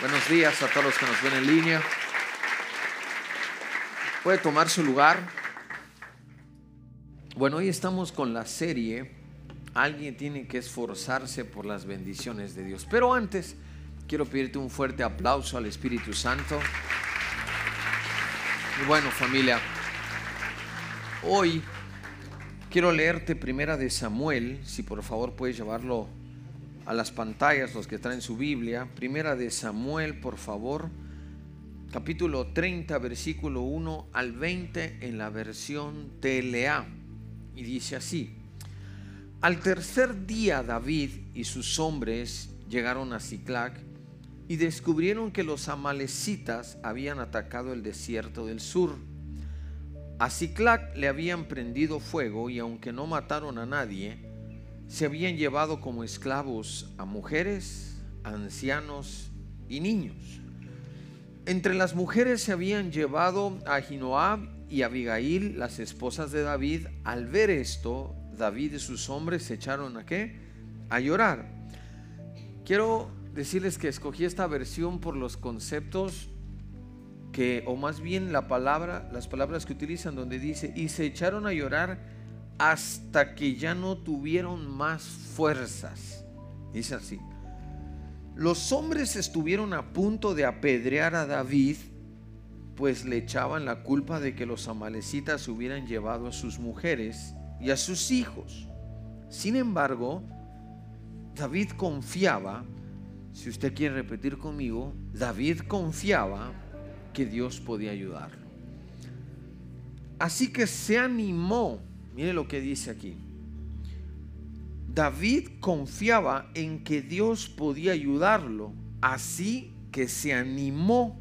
Buenos días a todos los que nos ven en línea. Puede tomar su lugar. Bueno, hoy estamos con la serie Alguien tiene que esforzarse por las bendiciones de Dios. Pero antes, quiero pedirte un fuerte aplauso al Espíritu Santo. Y bueno, familia, hoy quiero leerte primera de Samuel, si por favor puedes llevarlo a las pantallas los que traen su Biblia. Primera de Samuel, por favor. Capítulo 30, versículo 1 al 20 en la versión TLA. Y dice así. Al tercer día David y sus hombres llegaron a Ciclac y descubrieron que los amalecitas habían atacado el desierto del sur. A Ciclac le habían prendido fuego y aunque no mataron a nadie, se habían llevado como esclavos a mujeres, ancianos y niños. Entre las mujeres se habían llevado a Jinoab y Abigail, las esposas de David. Al ver esto, David y sus hombres se echaron a qué? A llorar. Quiero decirles que escogí esta versión por los conceptos que, o más bien la palabra, las palabras que utilizan donde dice, y se echaron a llorar hasta que ya no tuvieron más fuerzas. Dice así. Los hombres estuvieron a punto de apedrear a David, pues le echaban la culpa de que los amalecitas hubieran llevado a sus mujeres y a sus hijos. Sin embargo, David confiaba, si usted quiere repetir conmigo, David confiaba que Dios podía ayudarlo. Así que se animó Mire lo que dice aquí. David confiaba en que Dios podía ayudarlo, así que se animó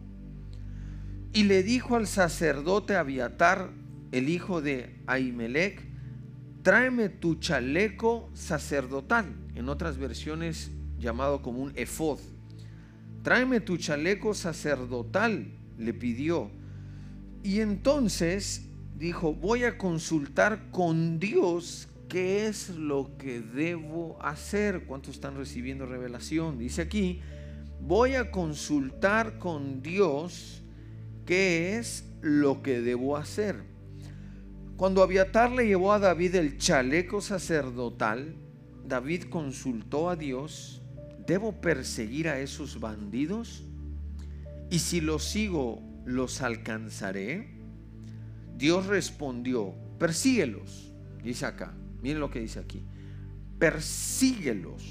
y le dijo al sacerdote Abiatar, el hijo de Ahimelech, tráeme tu chaleco sacerdotal, en otras versiones llamado como un efod. Tráeme tu chaleco sacerdotal, le pidió. Y entonces dijo, voy a consultar con Dios qué es lo que debo hacer. ¿Cuántos están recibiendo revelación? Dice aquí, voy a consultar con Dios qué es lo que debo hacer. Cuando Abiatar le llevó a David el chaleco sacerdotal, David consultó a Dios, ¿debo perseguir a esos bandidos? Y si los sigo, ¿los alcanzaré? Dios respondió, persíguelos, dice acá, miren lo que dice aquí, persíguelos.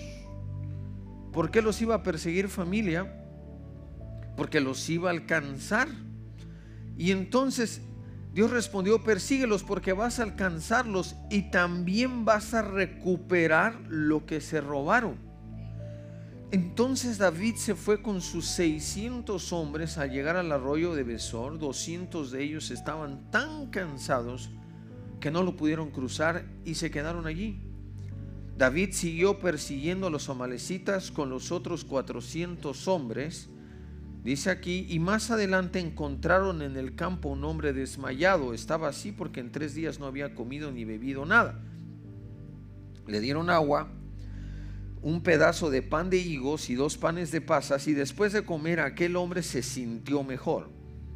¿Por qué los iba a perseguir familia? Porque los iba a alcanzar. Y entonces Dios respondió, persíguelos porque vas a alcanzarlos y también vas a recuperar lo que se robaron. Entonces David se fue con sus 600 hombres al llegar al arroyo de Besor. 200 de ellos estaban tan cansados que no lo pudieron cruzar y se quedaron allí. David siguió persiguiendo a los amalecitas con los otros 400 hombres. Dice aquí, y más adelante encontraron en el campo un hombre desmayado. Estaba así porque en tres días no había comido ni bebido nada. Le dieron agua un pedazo de pan de higos y dos panes de pasas y después de comer aquel hombre se sintió mejor.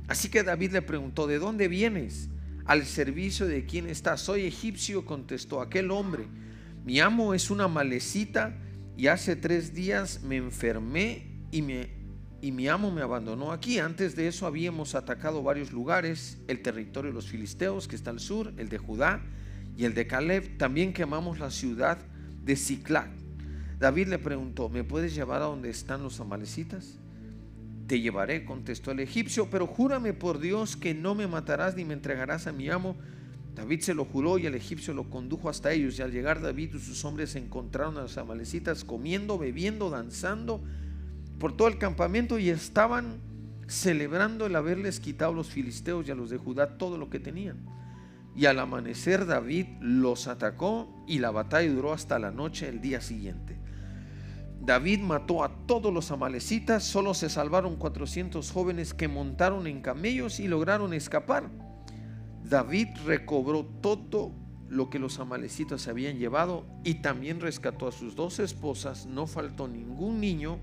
Así que David le preguntó, ¿de dónde vienes? ¿Al servicio de quién estás? Soy egipcio, contestó aquel hombre. Mi amo es una malecita y hace tres días me enfermé y, me, y mi amo me abandonó aquí. Antes de eso habíamos atacado varios lugares, el territorio de los filisteos que está al sur, el de Judá y el de Caleb. También quemamos la ciudad de Ciclac David le preguntó, ¿me puedes llevar a donde están los amalecitas? Te llevaré, contestó el egipcio, pero júrame por Dios que no me matarás ni me entregarás a mi amo. David se lo juró y el egipcio lo condujo hasta ellos. Y al llegar David y sus hombres se encontraron a los amalecitas comiendo, bebiendo, danzando por todo el campamento y estaban celebrando el haberles quitado a los filisteos y a los de Judá todo lo que tenían. Y al amanecer David los atacó y la batalla duró hasta la noche el día siguiente. David mató a todos los amalecitas, solo se salvaron 400 jóvenes que montaron en camellos y lograron escapar. David recobró todo lo que los amalecitas habían llevado y también rescató a sus dos esposas, no faltó ningún niño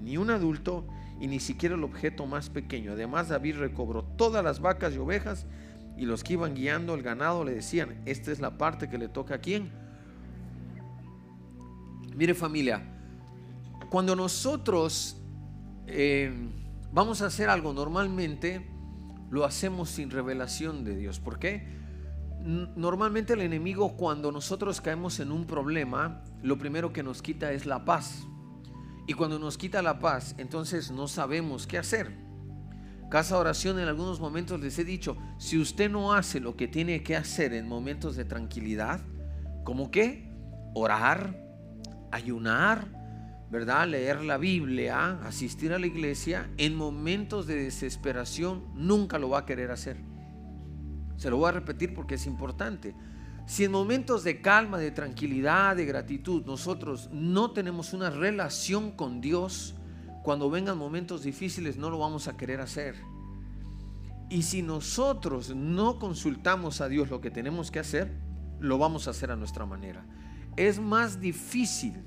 ni un adulto y ni siquiera el objeto más pequeño. Además, David recobró todas las vacas y ovejas y los que iban guiando el ganado le decían, esta es la parte que le toca a quién. Mire familia, cuando nosotros eh, vamos a hacer algo normalmente, lo hacemos sin revelación de Dios. ¿Por qué? Normalmente el enemigo cuando nosotros caemos en un problema, lo primero que nos quita es la paz. Y cuando nos quita la paz, entonces no sabemos qué hacer. Casa oración en algunos momentos les he dicho, si usted no hace lo que tiene que hacer en momentos de tranquilidad, como que orar, ayunar, ¿verdad? Leer la Biblia, asistir a la iglesia, en momentos de desesperación nunca lo va a querer hacer. Se lo voy a repetir porque es importante. Si en momentos de calma, de tranquilidad, de gratitud, nosotros no tenemos una relación con Dios, cuando vengan momentos difíciles no lo vamos a querer hacer. Y si nosotros no consultamos a Dios lo que tenemos que hacer, lo vamos a hacer a nuestra manera. Es más difícil,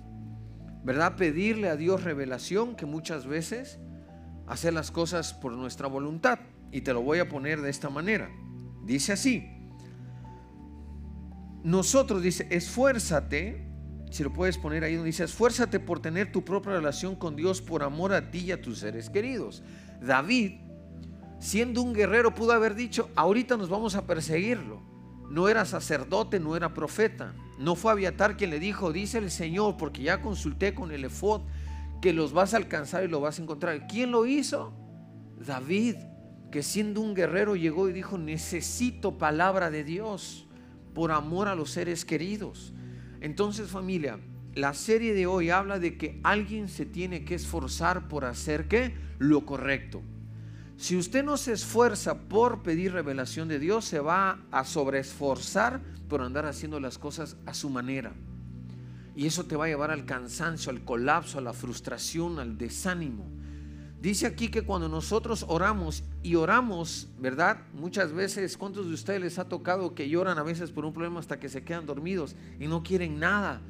¿verdad? Pedirle a Dios revelación que muchas veces hacer las cosas por nuestra voluntad. Y te lo voy a poner de esta manera. Dice así. Nosotros dice, esfuérzate si lo puedes poner ahí dice, esfuérzate por tener tu propia relación con Dios por amor a ti y a tus seres queridos. David, siendo un guerrero, pudo haber dicho, ahorita nos vamos a perseguirlo. No era sacerdote, no era profeta. No fue Abiatar quien le dijo, dice el Señor, porque ya consulté con el efod, que los vas a alcanzar y lo vas a encontrar. ¿Quién lo hizo? David, que siendo un guerrero llegó y dijo, necesito palabra de Dios por amor a los seres queridos. Entonces familia, la serie de hoy habla de que alguien se tiene que esforzar por hacer qué? Lo correcto. Si usted no se esfuerza por pedir revelación de Dios, se va a sobreesforzar por andar haciendo las cosas a su manera. Y eso te va a llevar al cansancio, al colapso, a la frustración, al desánimo. Dice aquí que cuando nosotros oramos y oramos, ¿verdad? Muchas veces, ¿cuántos de ustedes les ha tocado que lloran a veces por un problema hasta que se quedan dormidos y no quieren nada?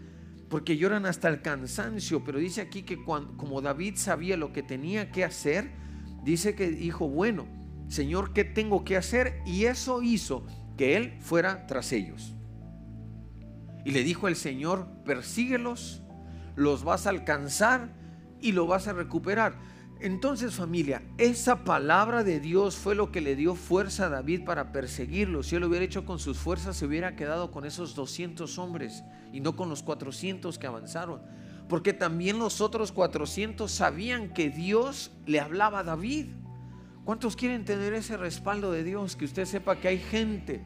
Porque lloran hasta el cansancio, pero dice aquí que como David sabía lo que tenía que hacer, dice que dijo, bueno, Señor, ¿qué tengo que hacer? Y eso hizo que él fuera tras ellos. Y le dijo el Señor, persíguelos, los vas a alcanzar y lo vas a recuperar. Entonces familia, esa palabra de Dios fue lo que le dio fuerza a David para perseguirlo. Si él lo hubiera hecho con sus fuerzas, se hubiera quedado con esos 200 hombres y no con los 400 que avanzaron. Porque también los otros 400 sabían que Dios le hablaba a David. ¿Cuántos quieren tener ese respaldo de Dios? Que usted sepa que hay gente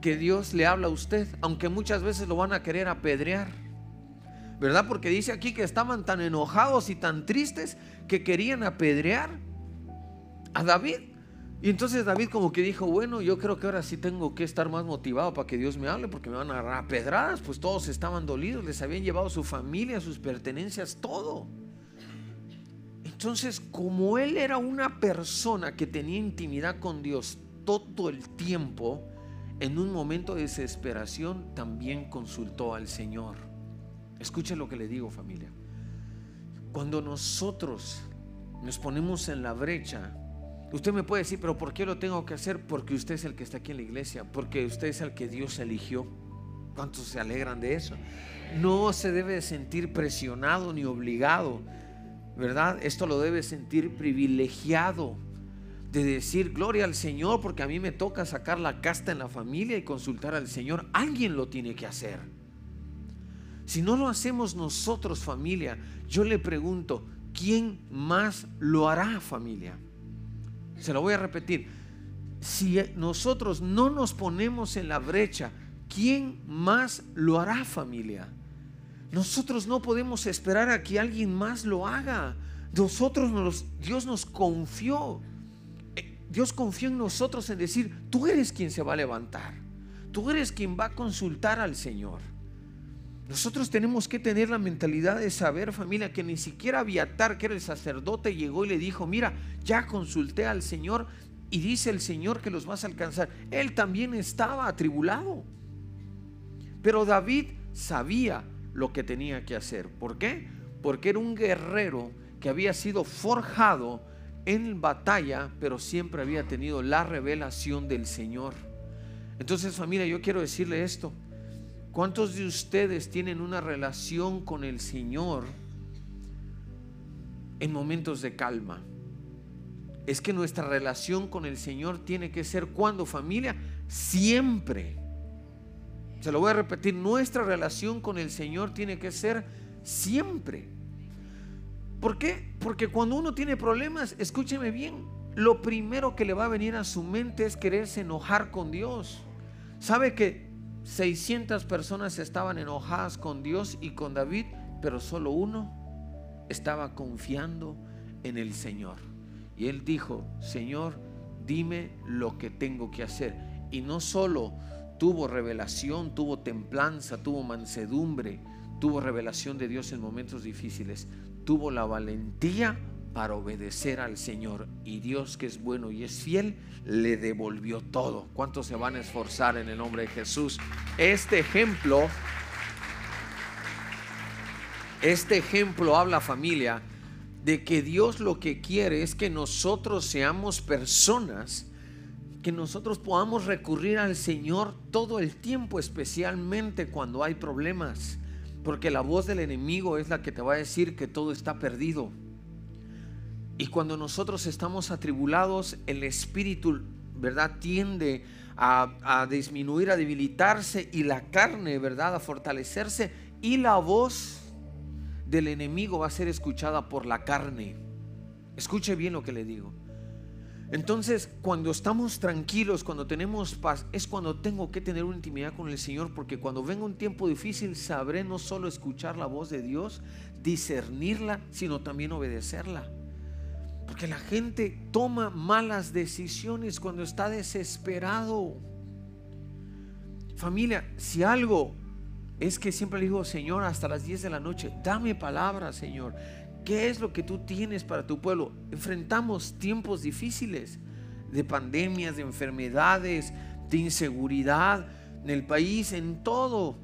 que Dios le habla a usted, aunque muchas veces lo van a querer apedrear. ¿verdad? Porque dice aquí que estaban tan enojados y tan tristes que querían apedrear a David. Y entonces David como que dijo, bueno, yo creo que ahora sí tengo que estar más motivado para que Dios me hable porque me van a agarrar a pedradas, pues todos estaban dolidos, les habían llevado su familia, sus pertenencias, todo. Entonces, como él era una persona que tenía intimidad con Dios todo el tiempo, en un momento de desesperación también consultó al Señor. Escuchen lo que le digo familia. Cuando nosotros nos ponemos en la brecha, usted me puede decir, pero ¿por qué lo tengo que hacer? Porque usted es el que está aquí en la iglesia, porque usted es el que Dios eligió. ¿Cuántos se alegran de eso? No se debe sentir presionado ni obligado, ¿verdad? Esto lo debe sentir privilegiado de decir gloria al Señor porque a mí me toca sacar la casta en la familia y consultar al Señor. Alguien lo tiene que hacer. Si no lo hacemos nosotros familia, yo le pregunto, ¿quién más lo hará familia? Se lo voy a repetir. Si nosotros no nos ponemos en la brecha, ¿quién más lo hará familia? Nosotros no podemos esperar a que alguien más lo haga. Nosotros nos, Dios nos confió. Eh, Dios confió en nosotros en decir, tú eres quien se va a levantar. Tú eres quien va a consultar al Señor. Nosotros tenemos que tener la mentalidad de saber, familia, que ni siquiera Abiatar, que era el sacerdote, llegó y le dijo, mira, ya consulté al Señor y dice el Señor que los vas a alcanzar. Él también estaba atribulado. Pero David sabía lo que tenía que hacer. ¿Por qué? Porque era un guerrero que había sido forjado en batalla, pero siempre había tenido la revelación del Señor. Entonces familia, yo quiero decirle esto. ¿Cuántos de ustedes tienen una relación con el Señor en momentos de calma? Es que nuestra relación con el Señor tiene que ser cuando familia, siempre. Se lo voy a repetir, nuestra relación con el Señor tiene que ser siempre. ¿Por qué? Porque cuando uno tiene problemas, escúcheme bien, lo primero que le va a venir a su mente es quererse enojar con Dios. ¿Sabe que 600 personas estaban enojadas con Dios y con David, pero solo uno estaba confiando en el Señor? Y él dijo, Señor, dime lo que tengo que hacer. Y no solo tuvo revelación, tuvo templanza, tuvo mansedumbre, tuvo revelación de Dios en momentos difíciles, tuvo la valentía para obedecer al Señor. Y Dios que es bueno y es fiel, le devolvió todo. ¿Cuántos se van a esforzar en el nombre de Jesús? Este ejemplo, este ejemplo habla familia de que Dios lo que quiere es que nosotros seamos personas que nosotros podamos recurrir al Señor todo el tiempo, especialmente cuando hay problemas. Porque la voz del enemigo es la que te va a decir que todo está perdido. Y cuando nosotros estamos atribulados, el espíritu, ¿verdad? Tiende a, disminuir, a debilitarse y la carne, ¿verdad? A fortalecerse. Y la voz del enemigo va a ser escuchada por la carne. Escuche bien lo que le digo. Entonces, cuando estamos tranquilos, cuando tenemos paz, es cuando tengo que tener una intimidad con el Señor, porque cuando venga un tiempo difícil, sabré no solo escuchar la voz de Dios, discernirla, sino también obedecerla. Porque la gente toma malas decisiones cuando está desesperado. Familia, si algo es que siempre le digo, Señor, hasta las 10 de la noche, dame palabra, Señor. ¿Qué es lo que tú tienes para tu pueblo? Enfrentamos tiempos difíciles de pandemias, de enfermedades, de inseguridad en el país, en todo.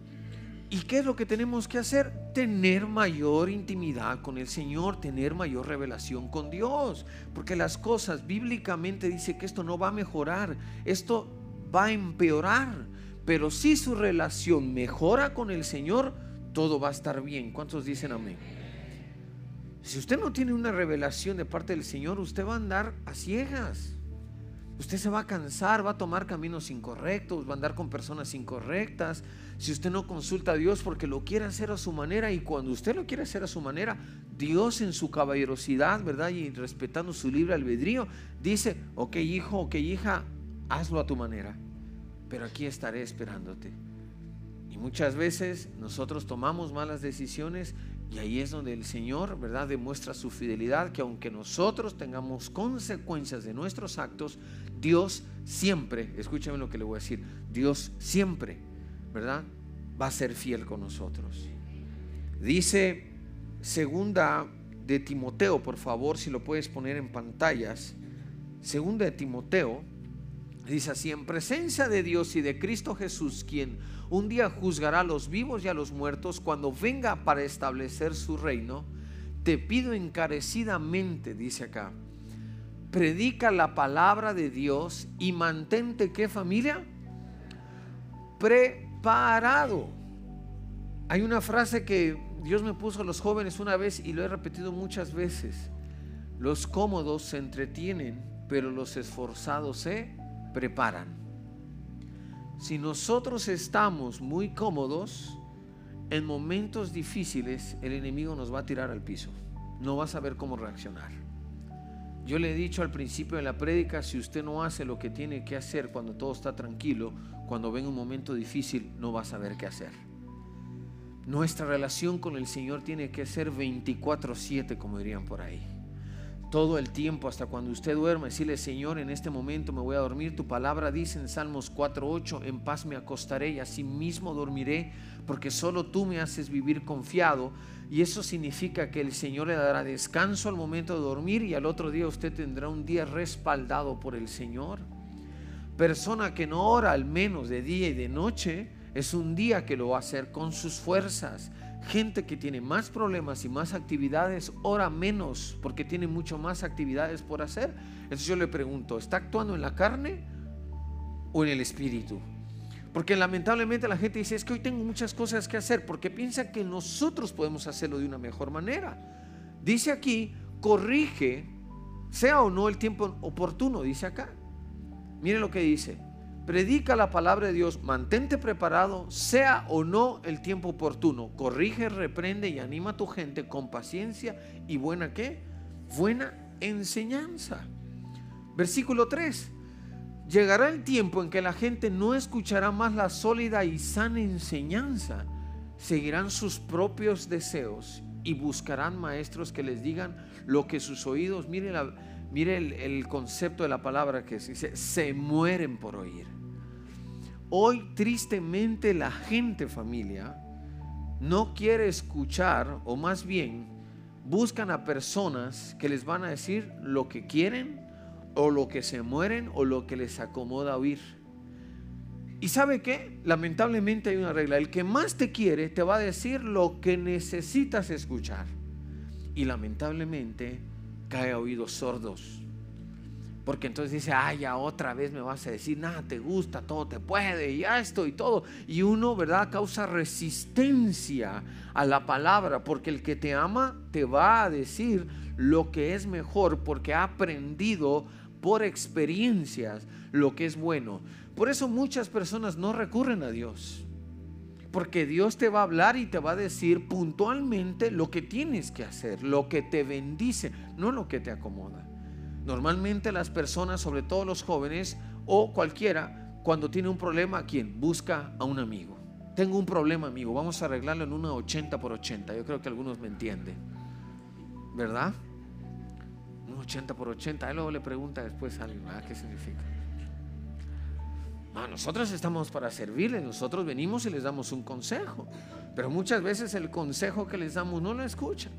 ¿Y qué es lo que tenemos que hacer? Tener mayor intimidad con el Señor, tener mayor revelación con Dios. Porque las cosas bíblicamente dice que esto no va a mejorar, esto va a empeorar. Pero si su relación mejora con el Señor, todo va a estar bien. ¿Cuántos dicen amén? Si usted no tiene una revelación de parte del Señor, usted va a andar a ciegas. Usted se va a cansar, va a tomar caminos incorrectos, va a andar con personas incorrectas. Si usted no consulta a Dios porque lo quiere hacer a su manera y cuando usted lo quiere hacer a su manera, Dios en su caballerosidad, ¿verdad? Y respetando su libre albedrío, dice, ok hijo, ok hija, hazlo a tu manera, pero aquí estaré esperándote. Y muchas veces nosotros tomamos malas decisiones y ahí es donde el Señor, ¿verdad?, demuestra su fidelidad, que aunque nosotros tengamos consecuencias de nuestros actos, Dios siempre, escúchame lo que le voy a decir, Dios siempre, ¿verdad?, va a ser fiel con nosotros. Dice segunda de Timoteo, por favor, si lo puedes poner en pantallas. Segunda de Timoteo, dice así, en presencia de Dios y de Cristo Jesús, quien un día juzgará a los vivos y a los muertos cuando venga para establecer su reino. Te pido encarecidamente, dice acá, predica la palabra de Dios y mantente, ¿qué familia? Preparado. Hay una frase que Dios me puso a los jóvenes una vez y lo he repetido muchas veces. Los cómodos se entretienen, pero los esforzados se preparan. Si nosotros estamos muy cómodos, en momentos difíciles el enemigo nos va a tirar al piso. No va a saber cómo reaccionar. Yo le he dicho al principio de la prédica, si usted no hace lo que tiene que hacer cuando todo está tranquilo, cuando venga un momento difícil, no va a saber qué hacer. Nuestra relación con el Señor tiene que ser 24/7, como dirían por ahí todo el tiempo hasta cuando usted duerme, decirle, Señor, en este momento me voy a dormir. Tu palabra dice en Salmos 4.8, en paz me acostaré y así mismo dormiré, porque solo tú me haces vivir confiado. Y eso significa que el Señor le dará descanso al momento de dormir y al otro día usted tendrá un día respaldado por el Señor. Persona que no ora al menos de día y de noche, es un día que lo va a hacer con sus fuerzas gente que tiene más problemas y más actividades ora menos porque tiene mucho más actividades por hacer. Entonces yo le pregunto, ¿está actuando en la carne o en el espíritu? Porque lamentablemente la gente dice, es que hoy tengo muchas cosas que hacer porque piensa que nosotros podemos hacerlo de una mejor manera. Dice aquí, corrige, sea o no el tiempo oportuno, dice acá. Mire lo que dice predica la palabra de Dios, mantente preparado, sea o no el tiempo oportuno. Corrige, reprende y anima a tu gente con paciencia y buena qué? Buena enseñanza. Versículo 3. Llegará el tiempo en que la gente no escuchará más la sólida y sana enseñanza. Seguirán sus propios deseos y buscarán maestros que les digan lo que sus oídos, mire, mire el, el, concepto de la palabra que dice, se mueren por oír. Hoy tristemente la gente familia no quiere escuchar o más bien buscan a personas que les van a decir lo que quieren o lo que se mueren o lo que les acomoda oír. Y sabe qué? Lamentablemente hay una regla. El que más te quiere te va a decir lo que necesitas escuchar. Y lamentablemente cae a oídos sordos. Porque entonces dice, ay, ya otra vez me vas a decir, nada, te gusta, todo te puede, y esto y todo. Y uno, ¿verdad? Causa resistencia a la palabra, porque el que te ama te va a decir lo que es mejor, porque ha aprendido por experiencias lo que es bueno. Por eso muchas personas no recurren a Dios. Porque Dios te va a hablar y te va a decir puntualmente lo que tienes que hacer, lo que te bendice, no lo que te acomoda. Normalmente las personas, sobre todo los jóvenes o cualquiera, cuando tiene un problema, ¿quién? Busca a un amigo. Tengo un problema, amigo, vamos a arreglarlo en una 80 por 80. Yo creo que algunos me entienden. ¿Verdad? Un 80 por 80. Ahí luego le pregunta después a alguien, ah, ¿qué significa? Ah, nosotros estamos para servirles, nosotros venimos y les damos un consejo. Pero muchas veces el consejo que les damos no lo escuchan.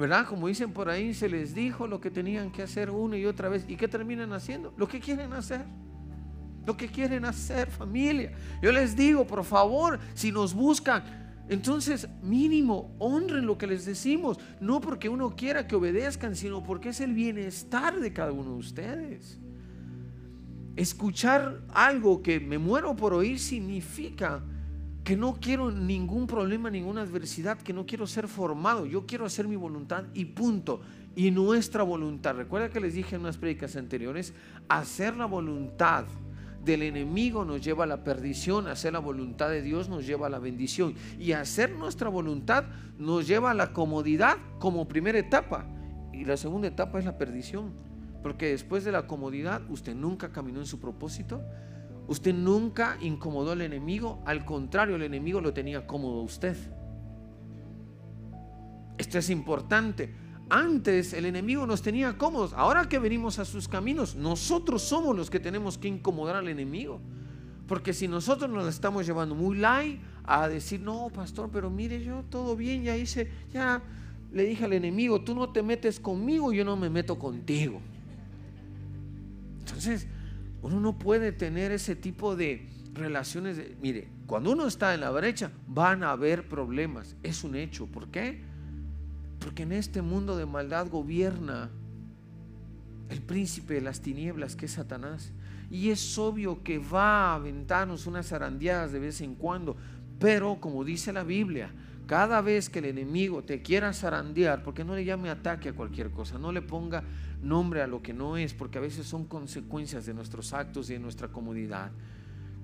¿Verdad? Como dicen por ahí, se les dijo lo que tenían que hacer una y otra vez. ¿Y qué terminan haciendo? Lo que quieren hacer. Lo que quieren hacer, familia. Yo les digo, por favor, si nos buscan, entonces mínimo honren lo que les decimos. No porque uno quiera que obedezcan, sino porque es el bienestar de cada uno de ustedes. Escuchar algo que me muero por oír significa que no quiero ningún problema, ninguna adversidad, que no quiero ser formado, yo quiero hacer mi voluntad y punto. Y nuestra voluntad, recuerda que les dije en unas predicas anteriores, hacer la voluntad del enemigo nos lleva a la perdición, hacer la voluntad de Dios nos lleva a la bendición. Y hacer nuestra voluntad nos lleva a la comodidad como primera etapa. Y la segunda etapa es la perdición, porque después de la comodidad usted nunca caminó en su propósito, Usted nunca incomodó al enemigo, al contrario, el enemigo lo tenía cómodo usted. Esto es importante. Antes el enemigo nos tenía cómodos. Ahora que venimos a sus caminos, nosotros somos los que tenemos que incomodar al enemigo. Porque si nosotros nos estamos llevando muy light a decir, no, pastor, pero mire, yo todo bien, ya hice, ya le dije al enemigo, tú no te metes conmigo, yo no me meto contigo. Entonces, uno no puede tener ese tipo de relaciones. mire, cuando uno está en la brecha, van a haber problemas. Es un hecho. ¿Por qué? Porque en este mundo de maldad gobierna el príncipe de las tinieblas, que es Satanás. Y es obvio que va a aventarnos unas zarandeadas de vez en cuando. Pero como dice la Biblia, cada vez que el enemigo te quiera zarandear, porque no le llame ataque a cualquier cosa, no le ponga nombre a lo que no es, porque a veces son consecuencias de nuestros actos y de nuestra comodidad.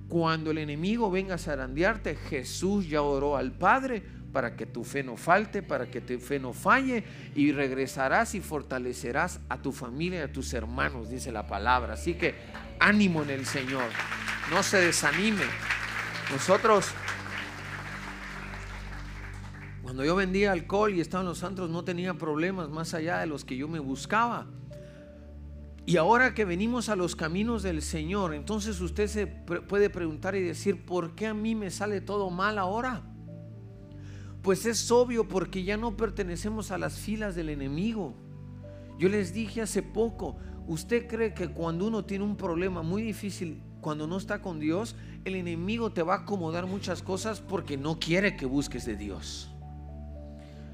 Cuando el enemigo venga a zarandearte, Jesús ya oró al Padre para que tu fe no falte, para que tu fe no falle, y regresarás y fortalecerás a tu familia y a tus hermanos, dice la palabra. Así que ánimo en el Señor, no se desanime. Nosotros, cuando yo vendía alcohol y estaba en los santos, no tenía problemas más allá de los que yo me buscaba. Y ahora que venimos a los caminos del Señor, entonces usted se puede preguntar y decir, ¿por qué a mí me sale todo mal ahora? Pues es obvio porque ya no pertenecemos a las filas del enemigo. Yo les dije hace poco, ¿usted cree que cuando uno tiene un problema muy difícil, cuando no está con Dios, el enemigo te va a acomodar muchas cosas porque no quiere que busques de Dios?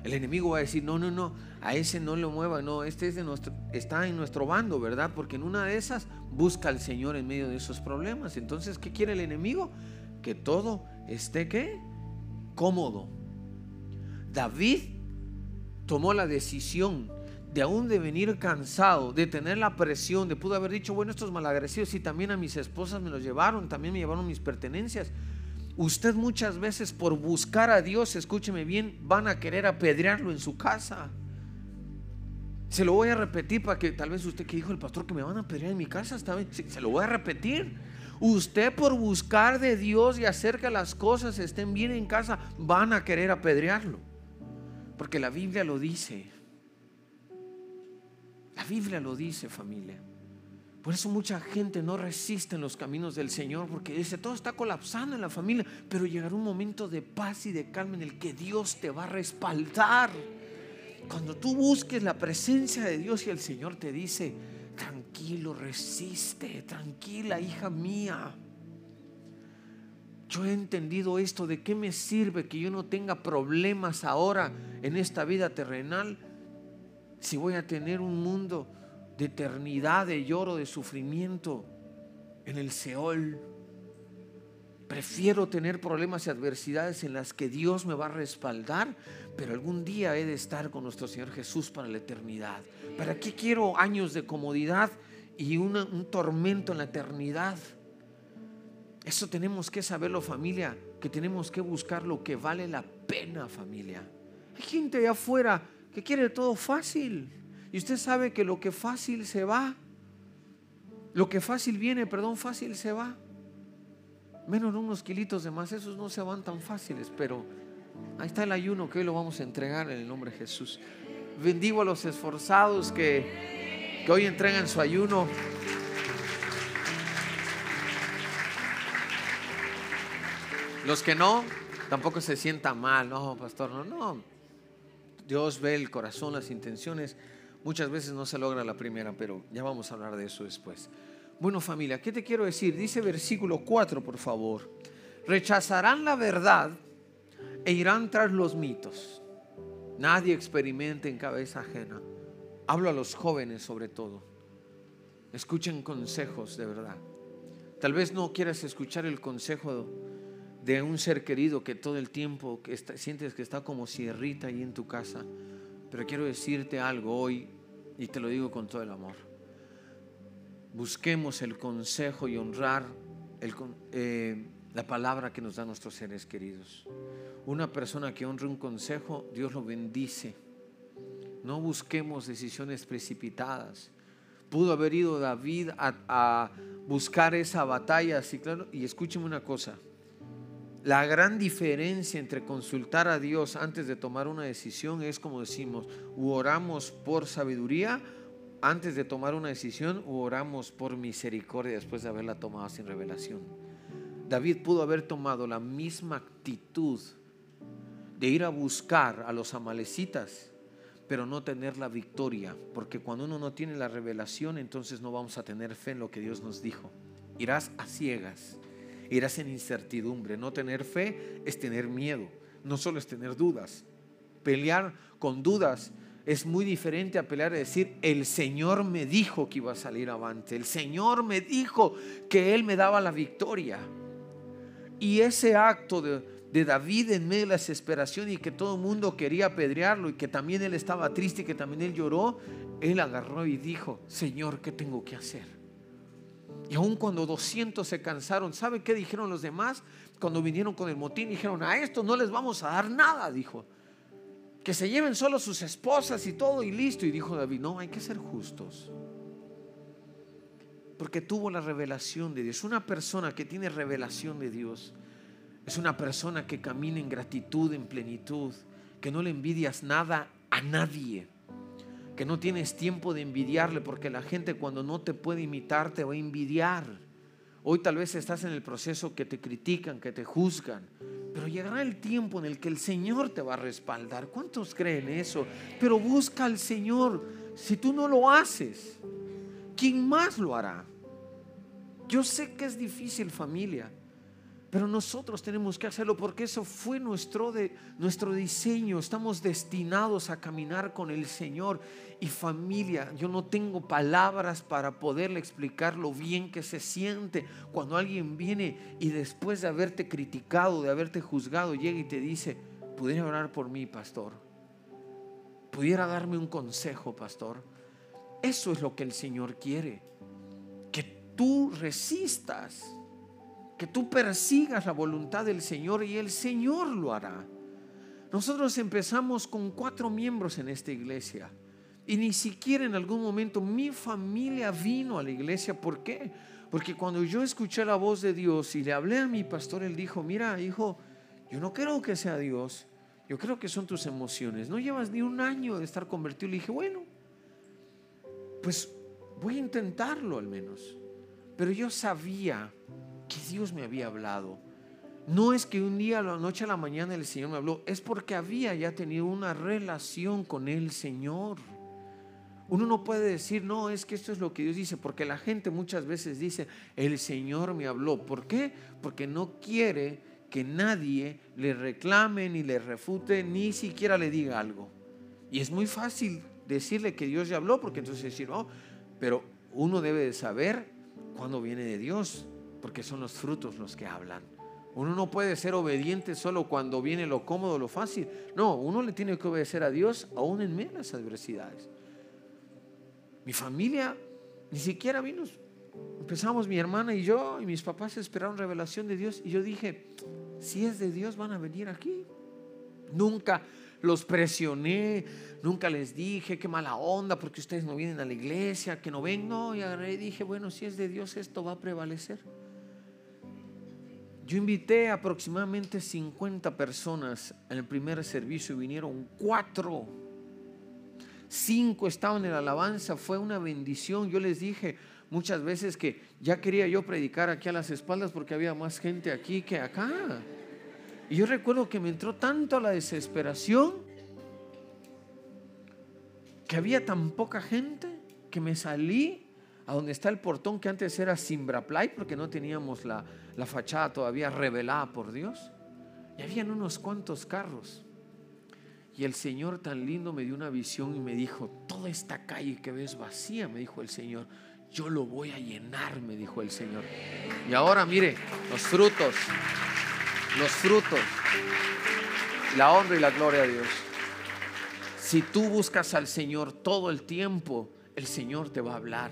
El enemigo va a decir, no, no, no, a ese no lo mueva, no, este es de nuestro, está en nuestro bando, ¿verdad? Porque en una de esas busca al Señor en medio de esos problemas. Entonces, ¿qué quiere el enemigo? Que todo esté, ¿qué? Cómodo. David tomó la decisión de aún de venir cansado, de tener la presión, de pudo haber dicho, bueno, estos malagradecidos y también a mis esposas me los llevaron, también me llevaron mis pertenencias. Usted muchas veces por buscar a Dios, escúcheme bien, van a querer apedrearlo en su casa. Se lo voy a repetir para que tal vez usted que dijo el pastor que me van a apedrear en mi casa, está bien. Se lo voy a repetir. Usted por buscar de Dios y hacer que las cosas estén bien en casa, van a querer apedrearlo. Porque la Biblia lo dice. La Biblia lo dice, familia. Por eso mucha gente no resiste en los caminos del Señor, porque dice, todo está colapsando en la familia, pero llegará un momento de paz y de calma en el que Dios te va a respaldar. Cuando tú busques la presencia de Dios y el Señor te dice, tranquilo, resiste, tranquila, hija mía. Yo he entendido esto, de qué me sirve que yo no tenga problemas ahora en esta vida terrenal si voy a tener un mundo de eternidad, de lloro, de sufrimiento en el Seol. Prefiero tener problemas y adversidades en las que Dios me va a respaldar, pero algún día he de estar con nuestro Señor Jesús para la eternidad. ¿Para qué quiero años de comodidad y un tormento en la eternidad? Eso tenemos que saberlo familia, que tenemos que buscar lo que vale la pena familia. Hay gente allá afuera que quiere todo fácil. Y usted sabe que lo que fácil se va, lo que fácil viene, perdón, fácil se va. Menos unos kilitos de más, esos no se van tan fáciles, pero ahí está el ayuno que hoy lo vamos a entregar en el nombre de Jesús. Bendigo a los esforzados que, que hoy entregan su ayuno. Los que no, tampoco se sientan mal, no, pastor, no, no. Dios ve el corazón, las intenciones. Muchas veces no se logra la primera, pero ya vamos a hablar de eso después. Bueno familia, ¿qué te quiero decir? Dice versículo 4, por favor. Rechazarán la verdad e irán tras los mitos. Nadie experimente en cabeza ajena. Hablo a los jóvenes sobre todo. Escuchen consejos de verdad. Tal vez no quieras escuchar el consejo de un ser querido que todo el tiempo que sientes que está como sierrita ahí en tu casa. Pero quiero decirte algo hoy y te lo digo con todo el amor. Busquemos el consejo y honrar eh, la palabra que nos dan nuestros seres queridos. Una persona que honre un consejo, Dios lo bendice. No busquemos decisiones precipitadas. Pudo haber ido David a, buscar esa batalla, así claro. Y escúcheme una cosa. La gran diferencia entre consultar a Dios antes de tomar una decisión es como decimos, oramos por sabiduría antes de tomar una decisión oramos por misericordia después de haberla tomado sin revelación. David pudo haber tomado la misma actitud de ir a buscar a los amalecitas, pero no tener la victoria, porque cuando uno no tiene la revelación, entonces no vamos a tener fe en lo que Dios nos dijo. Irás a ciegas irás en incertidumbre. No tener fe es tener miedo, no solo es tener dudas. Pelear con dudas es muy diferente a pelear y decir, el Señor me dijo que iba a salir avante, el Señor me dijo que Él me daba la victoria. Y ese acto de, de David en medio de la desesperación y que todo el mundo quería apedrearlo y que también él estaba triste y que también él lloró, él agarró y dijo, Señor, ¿qué tengo que hacer? Y aun cuando 200 se cansaron, ¿sabe qué dijeron los demás? Cuando vinieron con el motín, dijeron, a esto no les vamos a dar nada, dijo. Que se lleven solo sus esposas y todo y listo. Y dijo David, no, hay que ser justos. Porque tuvo la revelación de Dios. Una persona que tiene revelación de Dios es una persona que camina en gratitud, en plenitud, que no le envidias nada a nadie que no tienes tiempo de envidiarle porque la gente cuando no te puede imitar te va a envidiar. Hoy tal vez estás en el proceso que te critican, que te juzgan, pero llegará el tiempo en el que el Señor te va a respaldar. ¿Cuántos creen eso? Pero busca al Señor. Si tú no lo haces, ¿quién más lo hará? Yo sé que es difícil familia, Pero nosotros tenemos que hacerlo porque eso fue nuestro, de, nuestro diseño. Estamos destinados a caminar con el Señor. Y familia, yo no tengo palabras para poderle explicar lo bien que se siente cuando alguien viene y después de haberte criticado, de haberte juzgado, llega y te dice, pudiera orar por mí, pastor. Pudiera darme un consejo, pastor. Eso es lo que el Señor quiere. Que tú resistas que tú persigas la voluntad del Señor y el Señor lo hará. Nosotros empezamos con cuatro miembros en esta iglesia y ni siquiera en algún momento mi familia vino a la iglesia. ¿Por qué? Porque cuando yo escuché la voz de Dios y le hablé a mi pastor, él dijo, mira hijo, yo no creo que sea Dios, yo creo que son tus emociones. No llevas ni un año de estar convertido. Le dije, bueno, pues voy a intentarlo al menos. Pero yo sabía que Dios me había hablado. No es que un día, a la noche a la mañana el Señor me habló, es porque había ya tenido una relación con el Señor. Uno no puede decir, no, es que esto es lo que Dios dice, porque la gente muchas veces dice, el Señor me habló. ¿Por qué? Porque no quiere que nadie le reclame, ni le refute, ni siquiera le diga algo. Y es muy fácil decirle que Dios ya habló, porque entonces decir, oh, pero uno debe de saber cuándo viene de Dios porque son los frutos los que hablan. Uno no puede ser obediente solo cuando viene lo cómodo, lo fácil. No, uno le tiene que obedecer a Dios aún en menos adversidades. Mi familia ni siquiera vino. Empezamos mi hermana y yo y mis papás esperaron revelación de Dios y yo dije, si es de Dios van a venir aquí. Nunca los presioné, nunca les dije qué mala onda porque ustedes no vienen a la iglesia, que no ven. No, y dije, bueno, si es de Dios esto va a prevalecer. Yo invité aproximadamente 50 personas en el primer servicio y vinieron cuatro. Cinco estaban en la alabanza, fue una bendición. Yo les dije muchas veces que ya quería yo predicar aquí a las espaldas porque había más gente aquí que acá. Y yo recuerdo que me entró tanto la desesperación que había tan poca gente que me salí a donde está el portón que antes era Simbraplay porque no teníamos la, la fachada todavía revelada por Dios. Y habían unos cuantos carros. Y el Señor tan lindo me dio una visión y me dijo, toda esta calle que ves vacía, me dijo el Señor, yo lo voy a llenar, me dijo el Señor. Y ahora mire, los frutos, los frutos, la honra y la gloria a Dios. Si tú buscas al Señor todo el tiempo, el Señor te va a hablar.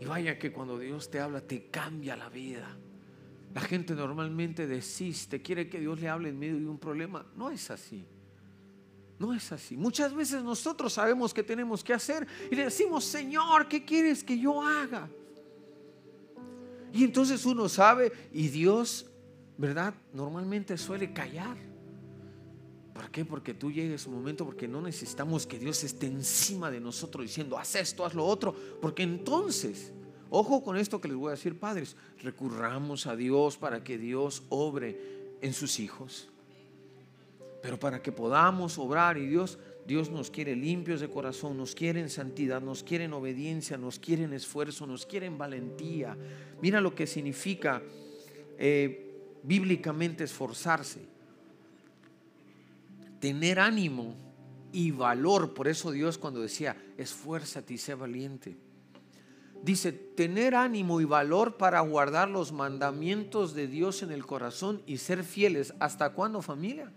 Y vaya que cuando Dios te habla, te cambia la vida. La gente normalmente desiste, quiere que Dios le hable en medio de un problema. No es así. No es así. Muchas veces nosotros sabemos qué tenemos que hacer y le decimos, Señor, ¿qué quieres que yo haga? Y entonces uno sabe y Dios, ¿verdad? Normalmente suele callar. ¿Por qué? Porque tú llegues un momento, porque no necesitamos que Dios esté encima de nosotros diciendo, haz esto, haz lo otro, porque entonces Ojo con esto que les voy a decir, padres. Recurramos a Dios para que Dios obre en sus hijos. Pero para que podamos obrar y Dios, Dios nos quiere limpios de corazón, nos quiere en santidad, nos quiere en obediencia, nos quiere en esfuerzo, nos quiere en valentía. Mira lo que significa eh, bíblicamente esforzarse. Tener ánimo y valor. Por eso Dios cuando decía, esfuérzate y sé valiente Dice, tener ánimo y valor para guardar los mandamientos de Dios en el corazón y ser fieles. ¿Hasta cuándo familia?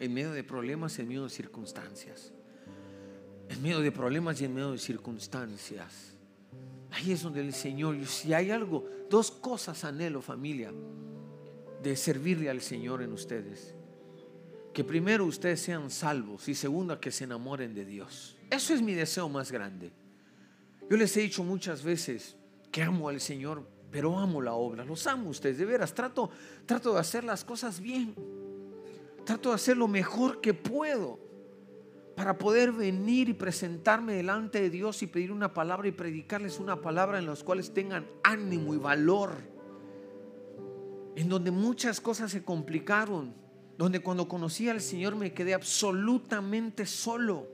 En medio de problemas, en medio de circunstancias. En medio de problemas y en medio de circunstancias. Ahí es donde el Señor, si hay algo, dos cosas anhelo familia, de servirle al Señor en ustedes. Que primero ustedes sean salvos y segundo que se enamoren de Dios. Eso es mi deseo más grande yo les he dicho muchas veces que amo al Señor, pero amo la obra. Los amo ustedes, de veras. Trato, trato de hacer las cosas bien. Trato de hacer lo mejor que puedo para poder venir y presentarme delante de Dios y pedir una palabra y predicarles una palabra en las cuales tengan ánimo y valor. En donde muchas cosas se complicaron, donde cuando conocí al Señor me quedé absolutamente solo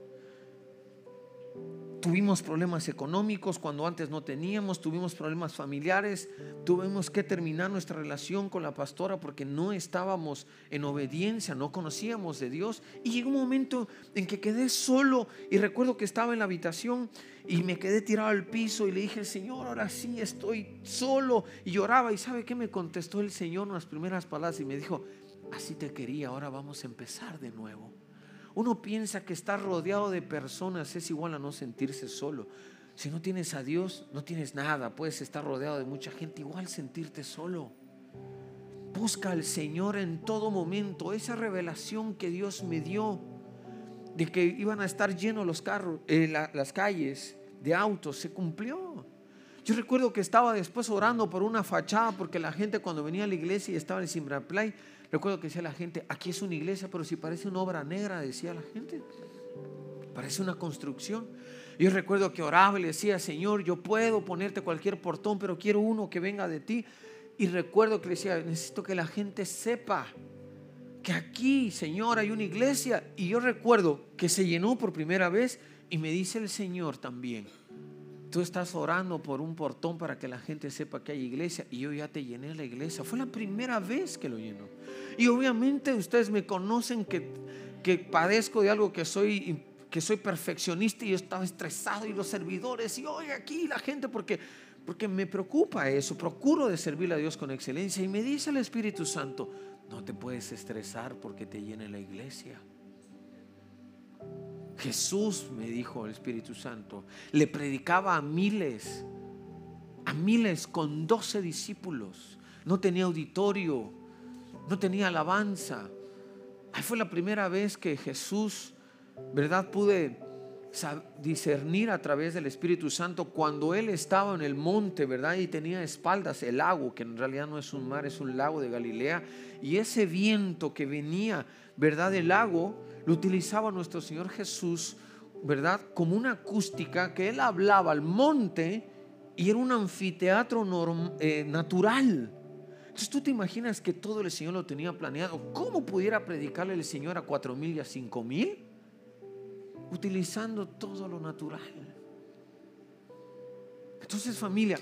Tuvimos problemas económicos cuando antes no teníamos, tuvimos problemas familiares, tuvimos que terminar nuestra relación con la pastora porque no estábamos en obediencia, no conocíamos de Dios. Y llegó un momento en que quedé solo y recuerdo que estaba en la habitación y me quedé tirado al piso y le dije, Señor, ahora sí estoy solo. Y lloraba y ¿sabe qué me contestó el Señor en las primeras palabras? Y me dijo, así te quería, ahora vamos a empezar de nuevo. Uno piensa que estar rodeado de personas es igual a no sentirse solo. Si no tienes a Dios, no tienes nada. Puedes estar rodeado de mucha gente, igual sentirte solo. Busca al Señor en todo momento. Esa revelación que Dios me dio de que iban a estar llenos los carros, eh, las calles de autos, se cumplió. Yo recuerdo que estaba después orando por una fachada porque la gente cuando venía a la iglesia y estaba en Simbraplay Recuerdo que decía la gente, aquí es una iglesia, pero si parece una obra negra, decía la gente. Parece una construcción. Yo recuerdo que oraba y le decía, Señor, yo puedo ponerte cualquier portón, pero quiero uno que venga de ti. Y recuerdo que le decía, necesito que la gente sepa que aquí, Señor, hay una iglesia. Y yo recuerdo que se llenó por primera vez y me dice el Señor también, Tú estás orando por un portón para que la gente sepa que hay iglesia y yo ya te llené la iglesia. Fue la primera vez que lo llenó. Y obviamente ustedes me conocen que, que padezco de algo que soy que soy perfeccionista y yo estaba estresado y los servidores y hoy aquí la gente porque porque me preocupa eso, procuro de servirle a Dios con excelencia y me dice el Espíritu Santo, no te puedes estresar porque te llene la iglesia. Jesús, me dijo el Espíritu Santo, le predicaba a miles, a miles con doce discípulos. No tenía auditorio, no tenía alabanza. Ahí fue la primera vez que Jesús, ¿verdad? Pude discernir a través del Espíritu Santo cuando Él estaba en el monte, ¿verdad? Y tenía espaldas el lago, que en realidad no es un mar, es un lago de Galilea. Y ese viento que venía, ¿verdad? Del lago lo utilizaba nuestro Señor Jesús, ¿verdad? Como una acústica que Él hablaba al monte y era un anfiteatro eh, natural. Entonces tú te imaginas que todo el Señor lo tenía planeado. ¿Cómo pudiera predicarle el Señor a cuatro mil y a cinco mil? Utilizando todo lo natural. Entonces familia,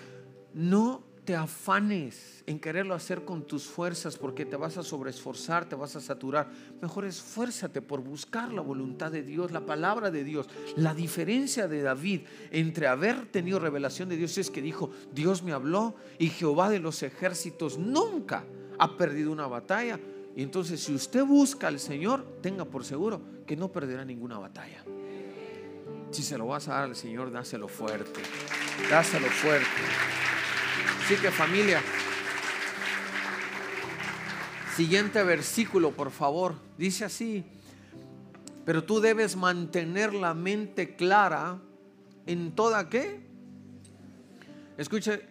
no te afanes en quererlo hacer con tus fuerzas porque te vas a sobreesforzar, te vas a saturar. Mejor esfuérzate por buscar la voluntad de Dios, la palabra de Dios. La diferencia de David entre haber tenido revelación de Dios es que dijo, Dios me habló y Jehová de los ejércitos nunca ha perdido una batalla. Y entonces si usted busca al Señor, tenga por seguro que no perderá ninguna batalla. Si se lo vas a dar al Señor, dáselo fuerte. Dáselo fuerte. Así que familia, siguiente versículo, por favor. Dice así, pero tú debes mantener la mente clara en toda qué. Escuche,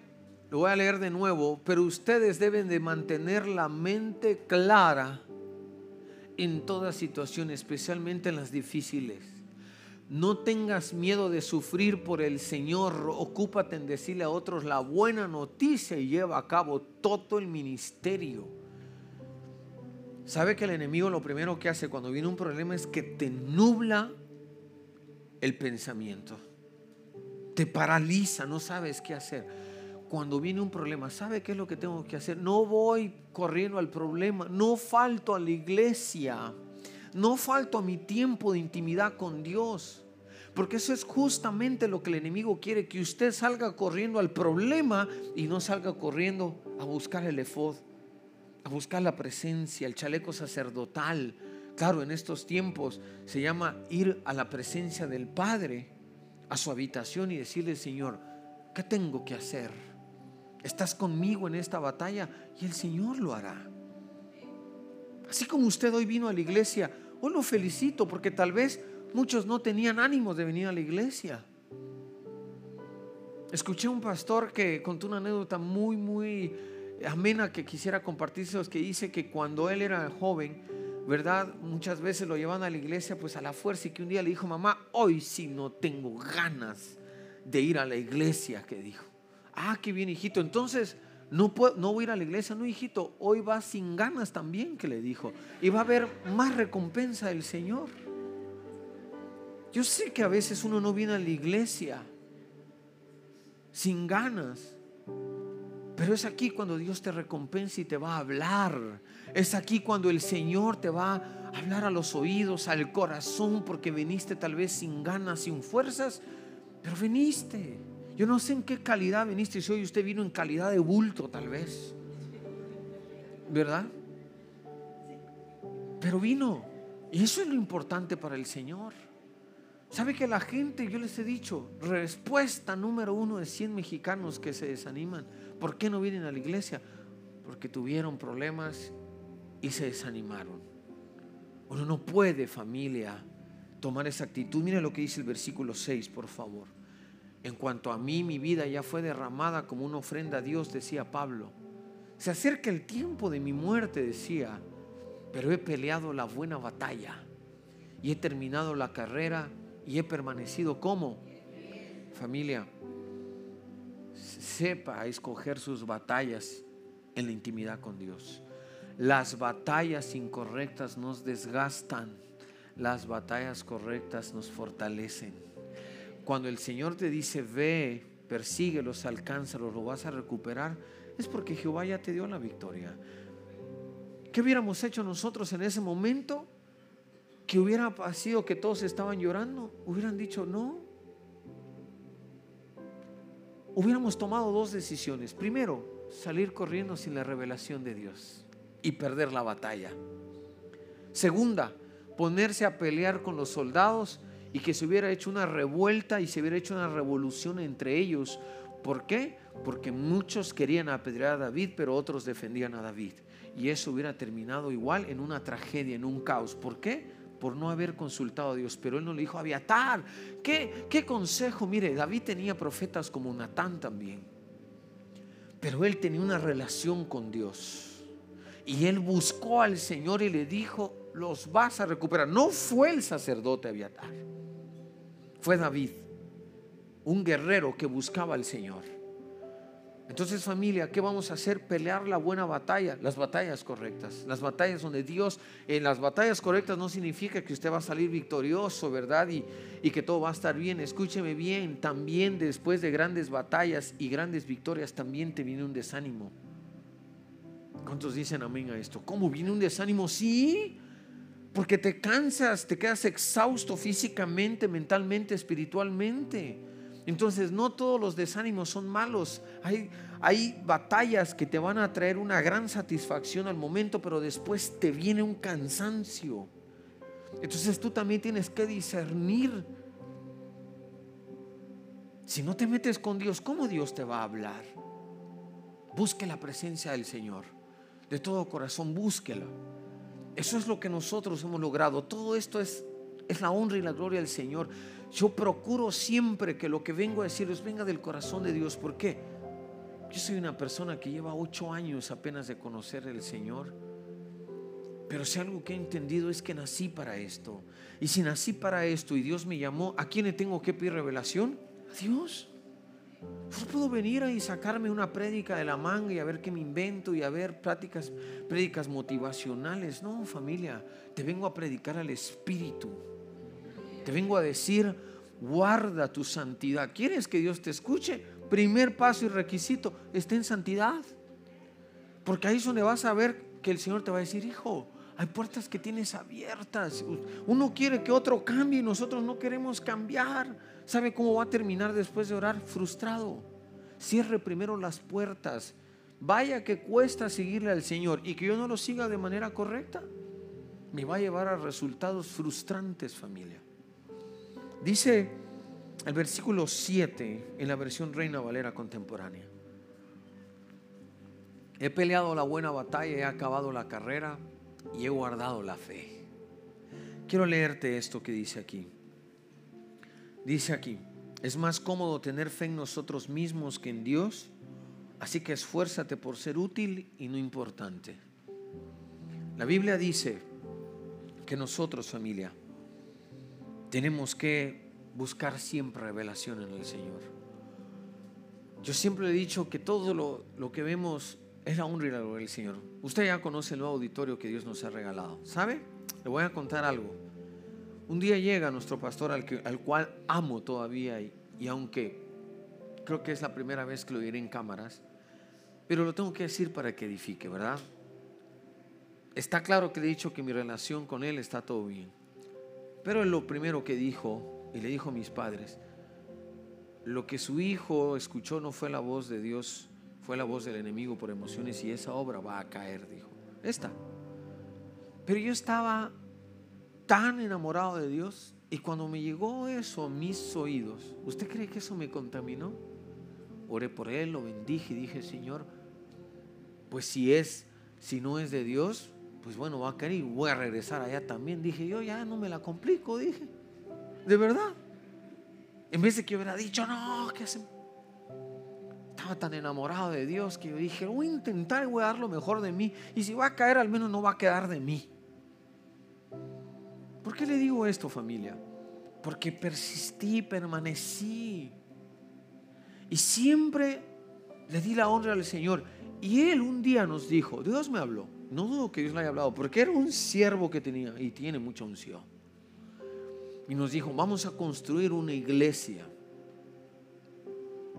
lo voy a leer de nuevo, pero ustedes deben de mantener la mente clara en toda situación, especialmente en las difíciles. No tengas miedo de sufrir por el Señor. Ocúpate en decirle a otros la buena noticia y lleva a cabo todo el ministerio. ¿Sabe que el enemigo lo primero que hace cuando viene un problema es que te nubla el pensamiento? Te paraliza, no sabes qué hacer. Cuando viene un problema, ¿sabe qué es lo que tengo que hacer? No voy corriendo al problema, no falto a la iglesia no falto a mi tiempo de intimidad con Dios. Porque eso es justamente lo que el enemigo quiere, que usted salga corriendo al problema y no salga corriendo a buscar el efod, a buscar la presencia, el chaleco sacerdotal. Claro, en estos tiempos se llama ir a la presencia del Padre, a su habitación y decirle, Señor, ¿qué tengo que hacer? ¿Estás conmigo en esta batalla? Y el Señor lo hará. Así como usted hoy vino a la iglesia Hoy lo felicito porque tal vez muchos no tenían ánimos de venir a la iglesia. Escuché un pastor que contó una anécdota muy, muy amena que quisiera compartirse, que dice que cuando él era joven, ¿verdad? Muchas veces lo llevan a la iglesia pues a la fuerza y que un día le dijo, mamá, hoy sí no tengo ganas de ir a la iglesia, que dijo. Ah, qué bien, hijito. Entonces, no, no voy a ir a la iglesia, no, hijito, hoy va sin ganas también, que le dijo. Y va a haber más recompensa del Señor. Yo sé que a veces uno no viene a la iglesia sin ganas. Pero es aquí cuando Dios te recompensa y te va a hablar. Es aquí cuando el Señor te va a hablar a los oídos, al corazón, porque viniste tal vez sin ganas, sin fuerzas, pero viniste. Yo no sé en qué calidad viniste, hoy usted vino en calidad de bulto tal vez. ¿Verdad? Pero vino. Y eso es lo importante para el Señor. ¿Sabe que la gente, yo les he dicho, respuesta número uno de 100 mexicanos que se desaniman? ¿Por qué no vienen a la iglesia? Porque tuvieron problemas y se desanimaron. Uno no puede, familia, tomar esa actitud. Mire lo que dice el versículo 6, por favor. En cuanto a mí, mi vida ya fue derramada como una ofrenda a Dios, decía Pablo. Se acerca el tiempo de mi muerte, decía, pero he peleado la buena batalla y he terminado la carrera y he permanecido como familia. Sepa escoger sus batallas en la intimidad con Dios. Las batallas incorrectas nos desgastan, las batallas correctas nos fortalecen. Cuando el Señor te dice, ve, persíguelos, alcánzalos, lo vas a recuperar, es porque Jehová ya te dio la victoria. ¿Qué hubiéramos hecho nosotros en ese momento? que hubiera sido que todos estaban llorando, hubieran dicho no. Hubiéramos tomado dos decisiones. Primero, salir corriendo sin la revelación de Dios y perder la batalla. Segunda, ponerse a pelear con los soldados y que se hubiera hecho una revuelta y se hubiera hecho una revolución entre ellos. ¿Por qué? Porque muchos querían apedrear a David, pero otros defendían a David. Y eso hubiera terminado igual en una tragedia, en un caos. ¿Por qué? por no haber consultado a Dios. Pero él no le dijo, Aviatar, ¿qué, qué consejo? Mire, David tenía profetas como Natán también. Pero él tenía una relación con Dios. Y él buscó al Señor y le dijo, los vas a recuperar. No fue el sacerdote Aviatar, fue David, un guerrero que buscaba al Señor. Entonces familia, ¿qué vamos a hacer? Pelear la buena batalla, las batallas correctas, las batallas donde Dios, en las batallas correctas no significa que usted va a salir victorioso, ¿verdad? Y, y que todo va a estar bien. Escúcheme bien, también después de grandes batallas y grandes victorias, también te viene un desánimo. ¿Cuántos dicen amén a esto? ¿Cómo viene un desánimo? Sí, porque te cansas, te quedas exhausto físicamente, mentalmente, espiritualmente. Entonces no todos los desánimos son malos. Hay, hay batallas que te van a traer una gran satisfacción al momento, pero después te viene un cansancio. Entonces tú también tienes que discernir. Si no te metes con Dios, ¿cómo Dios te va a hablar? Busque la presencia del Señor. De todo corazón, búsquela. Eso es lo que nosotros hemos logrado. Todo esto es, es la honra y la gloria del Señor. Yo procuro siempre que lo que vengo a decirles venga del corazón de Dios. ¿Por qué? Yo soy una persona que lleva ocho años apenas de conocer al Señor. Pero si algo que he entendido es que nací para esto. Y si nací para esto y Dios me llamó, ¿a quién le tengo que pedir revelación? A Dios. No puedo venir y sacarme una prédica de la manga y a ver qué me invento y a ver prácticas, prédicas motivacionales. No, familia, te vengo a predicar al Espíritu. Te vengo a decir, guarda tu santidad. ¿Quieres que Dios te escuche? Primer paso y requisito, esté en santidad. Porque ahí es donde vas a ver que el Señor te va a decir, hijo, hay puertas que tienes abiertas. Uno quiere que otro cambie y nosotros no queremos cambiar. ¿Sabe cómo va a terminar después de orar? Frustrado. Cierre primero las puertas. Vaya que cuesta seguirle al Señor y que yo no lo siga de manera correcta. Me va a llevar a resultados frustrantes, familia. Dice el versículo 7 en la versión Reina Valera contemporánea. He peleado la buena batalla, he acabado la carrera y he guardado la fe. Quiero leerte esto que dice aquí. Dice aquí, es más cómodo tener fe en nosotros mismos que en Dios, así que esfuérzate por ser útil y no importante. La Biblia dice que nosotros, familia, tenemos que buscar siempre revelación en el Señor. Yo siempre he dicho que todo lo, que vemos es la honra y la del Señor. Usted ya conoce el nuevo auditorio que Dios nos ha regalado. ¿Sabe? Le voy a contar algo. Un día llega nuestro pastor al, que, al cual amo todavía y, y aunque creo que es la primera vez que lo diré en cámaras, pero lo tengo que decir para que edifique, ¿verdad? Está claro que le he dicho que mi relación con él está todo bien. Pero lo primero que dijo, y le dijo a mis padres, lo que su hijo escuchó no fue la voz de Dios, fue la voz del enemigo por emociones y esa obra va a caer, dijo. Esta. Pero yo estaba tan enamorado de Dios y cuando me llegó eso a mis oídos, ¿usted cree que eso me contaminó? Oré por él, lo bendije y dije, Señor, pues si es, si no es de Dios, pues bueno, va a caer y voy a regresar allá también. Dije, yo ya no me la complico, dije. De verdad. En vez de que hubiera dicho, no, que hace? Estaba tan enamorado de Dios que yo dije, voy a intentar y voy a dar lo mejor de mí. Y si va a caer, al menos no va a quedar de mí. ¿Por qué le digo esto, familia? Porque persistí, permanecí. Y siempre le di la honra al Señor. Y Él un día nos dijo, Dios me habló. No dudo que Dios le haya hablado, porque era un siervo que tenía y tiene mucha unción. Y nos dijo, vamos a construir una iglesia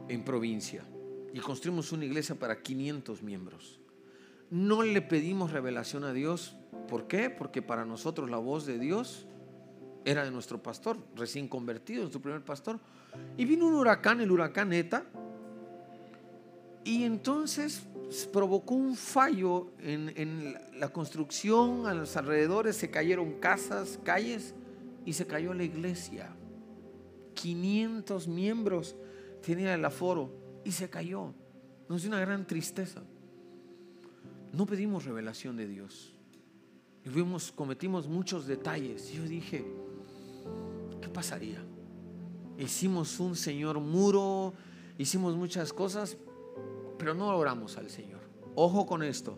en provincia. Y construimos una iglesia para 500 miembros. No le pedimos revelación a Dios ¿Por qué? Porque para nosotros la voz de Dios era de nuestro pastor, recién convertido, nuestro primer pastor. Y vino un huracán, el huracán ETA, y entonces provocó un fallo en, en, la construcción, a los alrededores se cayeron casas, calles, y se cayó la iglesia. 500 miembros tenía el aforo y se cayó. Nos dio una gran tristeza. No pedimos revelación de Dios. Y fuimos, cometimos muchos detalles. Yo dije, ¿qué pasaría? Hicimos un Señor muro, hicimos muchas cosas, pero no oramos al Señor. Ojo con esto.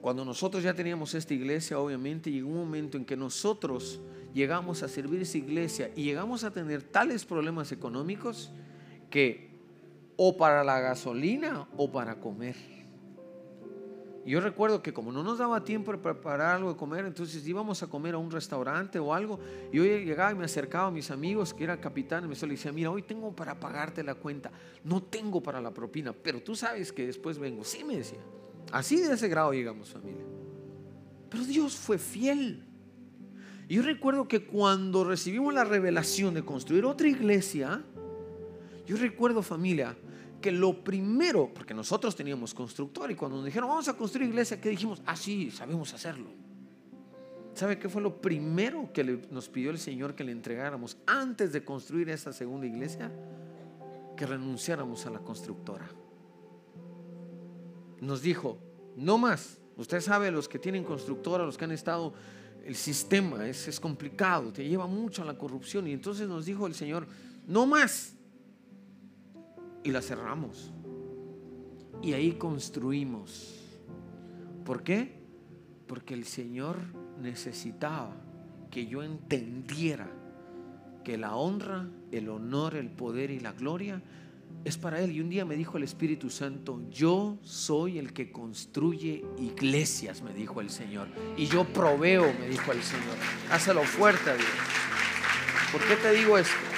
Cuando nosotros ya teníamos esta iglesia, obviamente llegó un momento en que nosotros llegamos a servir esa iglesia y llegamos a tener tales problemas económicos que o para la gasolina o para comer yo recuerdo que como no nos daba tiempo de preparar algo de comer, entonces íbamos a comer a un restaurante o algo. Y yo llegaba y me acercaba a mis amigos que eran capitán y me decía, mira, hoy tengo para pagarte la cuenta, no tengo para la propina, pero tú sabes que después vengo. Sí, me decía. Así de ese grado llegamos familia. Pero Dios fue fiel. Yo recuerdo que cuando recibimos la revelación de construir otra iglesia, yo recuerdo familia, que lo primero, porque nosotros teníamos constructor y cuando nos dijeron vamos a construir iglesia, ¿qué dijimos? Ah, sí, sabemos hacerlo. ¿Sabe qué fue lo primero que nos pidió el Señor que le entregáramos antes de construir esa segunda iglesia? Que renunciáramos a la constructora. Nos dijo, no más. Usted sabe, los que tienen constructora, los que han estado, el sistema es, es complicado, te lleva mucho a la corrupción. Y entonces nos dijo el Señor, no más y la cerramos. Y ahí construimos. ¿Por qué? Porque el Señor necesitaba que yo entendiera que la honra, el honor, el poder y la gloria es para Él. Y un día me dijo el Espíritu Santo, yo soy el que construye iglesias, me dijo el Señor. Y yo proveo, me dijo el Señor. Hazlo fuerte, Dios. ¿Por qué te digo esto?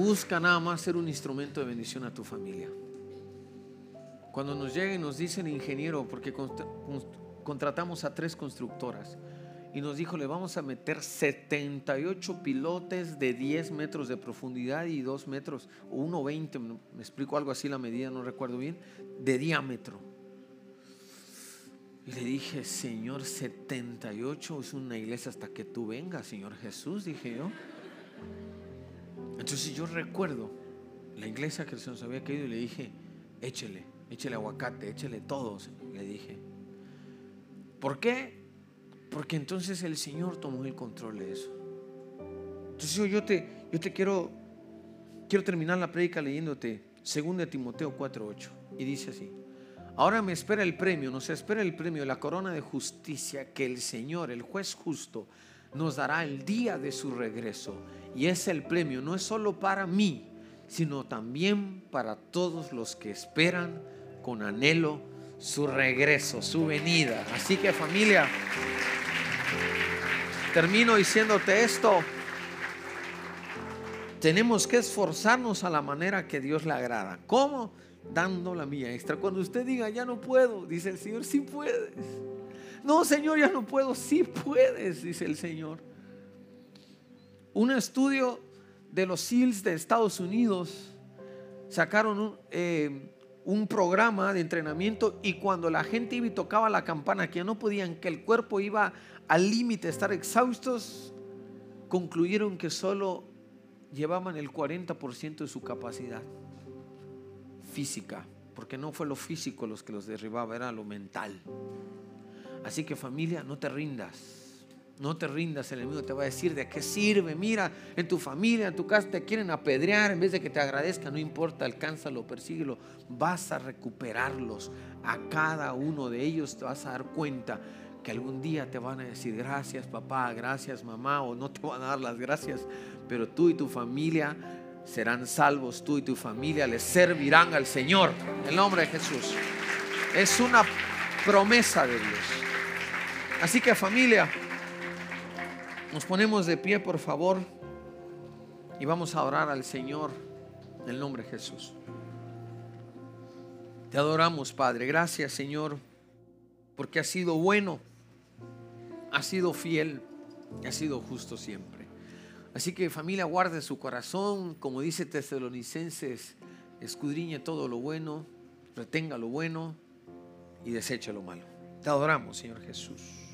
Busca nada más ser un instrumento de bendición a tu familia. Cuando nos y nos dicen ingeniero, porque contratamos a tres constructoras, y nos dijo, le vamos a meter 78 pilotes de 10 metros de profundidad y 2 metros, o 1,20, me explico algo así la medida, no recuerdo bien, de diámetro. Le dije, Señor, 78 es una iglesia hasta que tú vengas, Señor Jesús, dije yo. Entonces yo recuerdo la iglesia que se nos había caído y le dije, échele, échele aguacate, échele todo, le dije. ¿Por qué? Porque entonces el Señor tomó el control de eso. Entonces yo te, yo te quiero, quiero terminar la prédica leyéndote 2 Timoteo 4:8 y dice así. Ahora me espera el premio, nos espera el premio, la corona de justicia que el Señor, el juez justo, nos dará el día de su regreso. Y es el premio, no es solo para mí, sino también para todos los que esperan con anhelo su regreso, su venida. Así que familia, termino diciéndote esto. Tenemos que esforzarnos a la manera que Dios le agrada. ¿Cómo? Dando la mía extra. Cuando usted diga, ya no puedo, dice el Señor, sí puedes. No, Señor, ya no puedo, sí puedes, dice el Señor. Un estudio de los SEALs de Estados Unidos sacaron un, eh, un programa de entrenamiento y cuando la gente iba y tocaba la campana, que ya no podían, que el cuerpo iba al límite estar exhaustos, concluyeron que solo llevaban el 40% de su capacidad física, porque no fue lo físico los que los derribaba, era lo mental. Así que familia, no te rindas. No te rindas, el enemigo te va a decir de qué sirve. Mira, en tu familia, en tu casa te quieren apedrear en vez de que te agradezca, no importa, alcánzalo, persíguelo. Vas a recuperarlos. A cada uno de ellos te vas a dar cuenta que algún día te van a decir gracias papá, gracias mamá, o no te van a dar las gracias, pero tú y tu familia serán salvos, tú y tu familia les servirán al Señor. En el nombre de Jesús. Es una promesa de Dios. Así que familia, nos ponemos de pie, por favor, y vamos a orar al Señor en el nombre de Jesús. Te adoramos, Padre. Gracias, Señor, porque has sido bueno, has sido fiel has sido justo siempre. Así que familia, guarde su corazón, como dice Tesalonicenses, escudriñe todo lo bueno, retenga lo bueno y deseche lo malo. Te adoramos, Señor Jesús.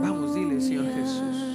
Vamos, dile, Señor Jesús.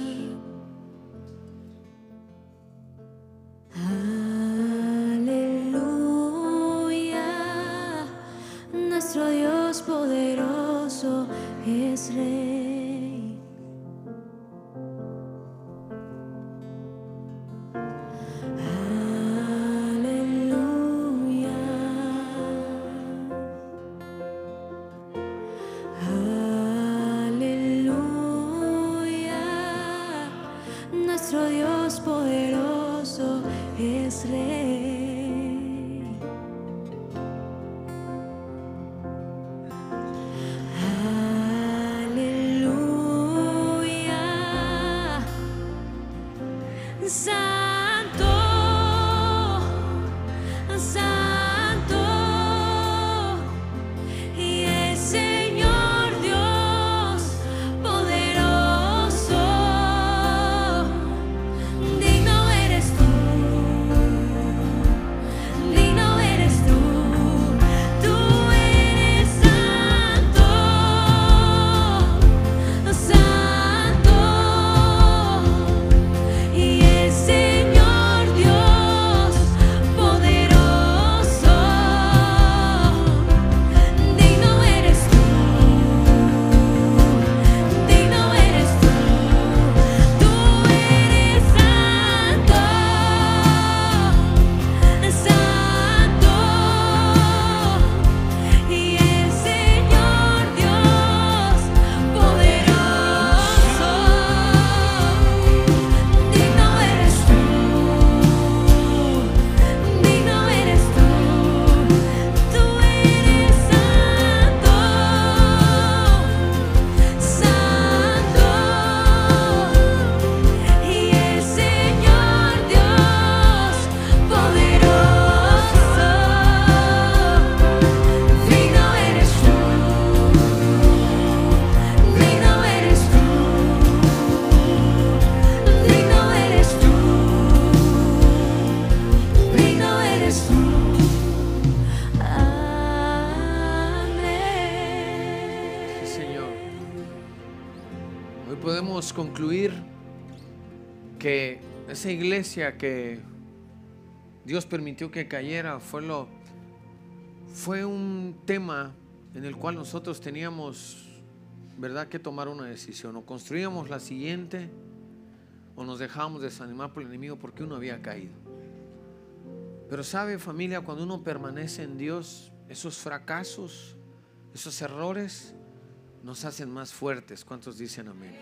Iglesia que Dios permitió que cayera fue lo fue un tema en el cual nosotros teníamos verdad que tomar una decisión o construíamos la siguiente o nos dejábamos desanimar por el enemigo porque uno había caído. Pero sabe familia, cuando uno permanece en Dios, esos fracasos, esos errores nos hacen más fuertes. ¿Cuántos dicen amén?